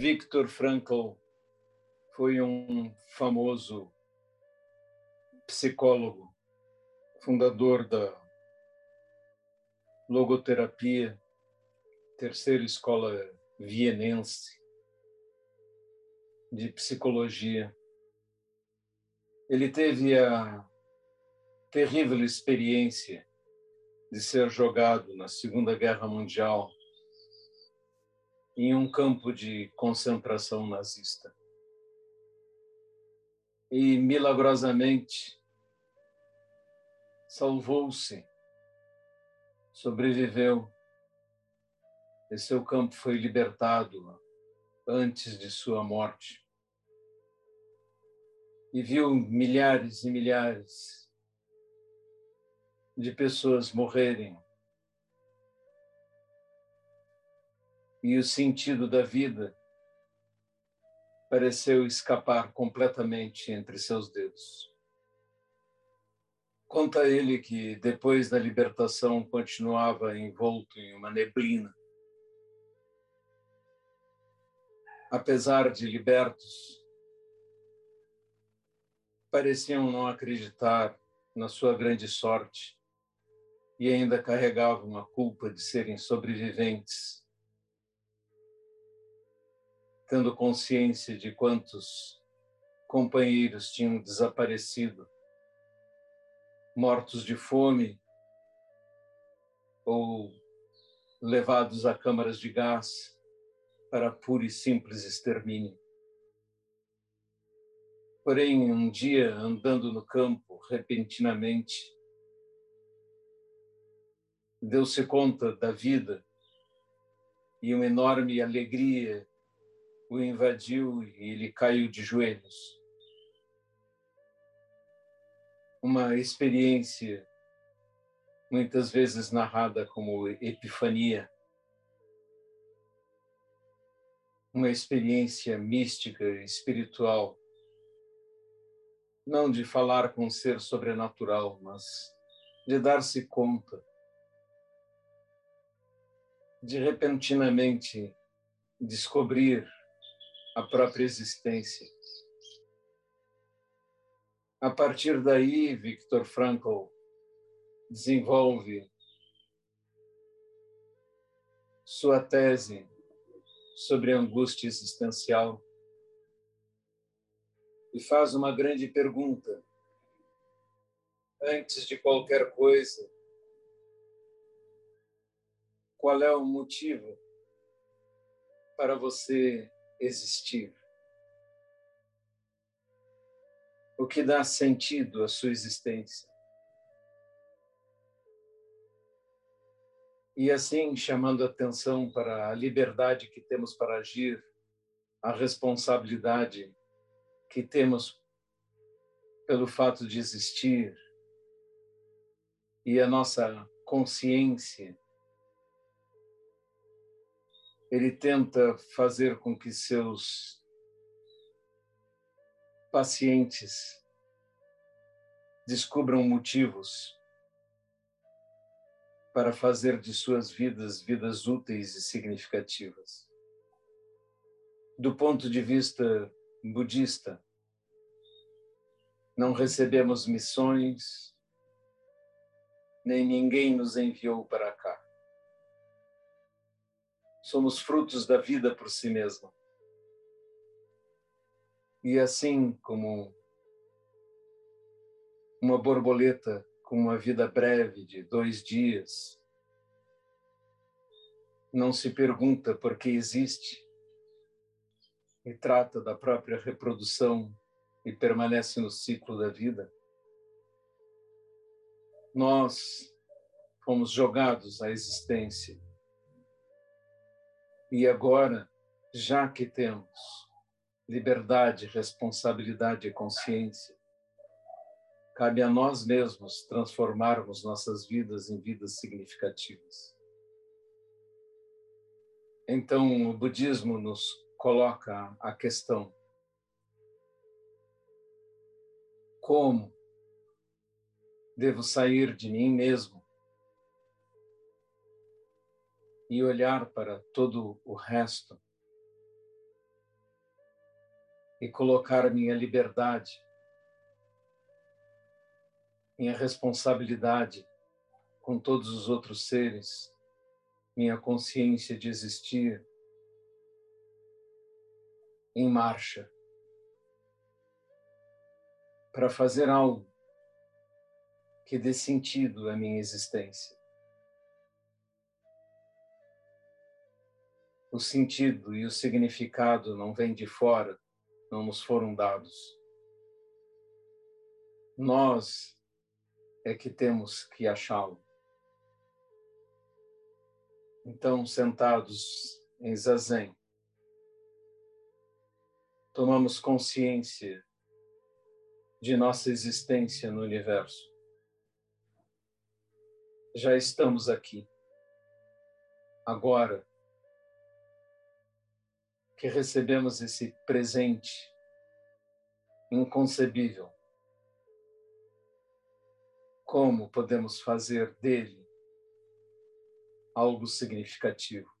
Viktor Frankl foi um famoso psicólogo, fundador da logoterapia, terceira escola vienense de psicologia. Ele teve a terrível experiência de ser jogado na Segunda Guerra Mundial em um campo de concentração nazista. E milagrosamente salvou-se, sobreviveu, e seu campo foi libertado antes de sua morte. E viu milhares e milhares de pessoas morrerem. E o sentido da vida pareceu escapar completamente entre seus dedos. Conta ele que depois da libertação continuava envolto em uma neblina. Apesar de libertos, pareciam não acreditar na sua grande sorte e ainda carregavam a culpa de serem sobreviventes, tendo consciência de quantos companheiros tinham desaparecido, mortos de fome ou levados a câmaras de gás para puro e simples extermínio. Porém, um dia, andando no campo, repentinamente, deu-se conta da vida e uma enorme alegria o invadiu e ele caiu de joelhos. Uma experiência muitas vezes narrada como epifania, uma experiência mística, espiritual, não de falar com um ser sobrenatural, mas de dar-se conta. De repentinamente descobrir a própria existência. A partir daí, Viktor Frankl desenvolve sua tese sobre a angústia existencial e faz uma grande pergunta. Antes de qualquer coisa, qual é o motivo para você existir? O que dá sentido à sua existência? E assim, chamando atenção para a liberdade que temos para agir, a responsabilidade que temos pelo fato de existir e a nossa consciência ele tenta fazer com que seus pacientes descubram motivos para fazer de suas vidas vidas úteis e significativas. Do ponto de vista budista, não recebemos missões, nem ninguém nos enviou para cá somos frutos da vida por si mesma. E assim como uma borboleta com uma vida breve de dois dias, não se pergunta por que existe e trata da própria reprodução e permanece no ciclo da vida, nós fomos jogados à existência e agora, já que temos liberdade, responsabilidade e consciência, cabe a nós mesmos transformarmos nossas vidas em vidas significativas. Então, o budismo nos coloca a questão: como devo sair de mim mesmo e olhar para todo o resto e colocar minha liberdade, minha responsabilidade com todos os outros seres, minha consciência de existir em marcha para fazer algo que dê sentido à minha existência. O sentido e o significado não vêm de fora, não nos foram dados. Nós é que temos que achá-lo. Então, sentados em zazen, tomamos consciência de nossa existência no universo. Já estamos aqui. Agora que recebemos esse presente inconcebível, como podemos fazer dele algo significativo?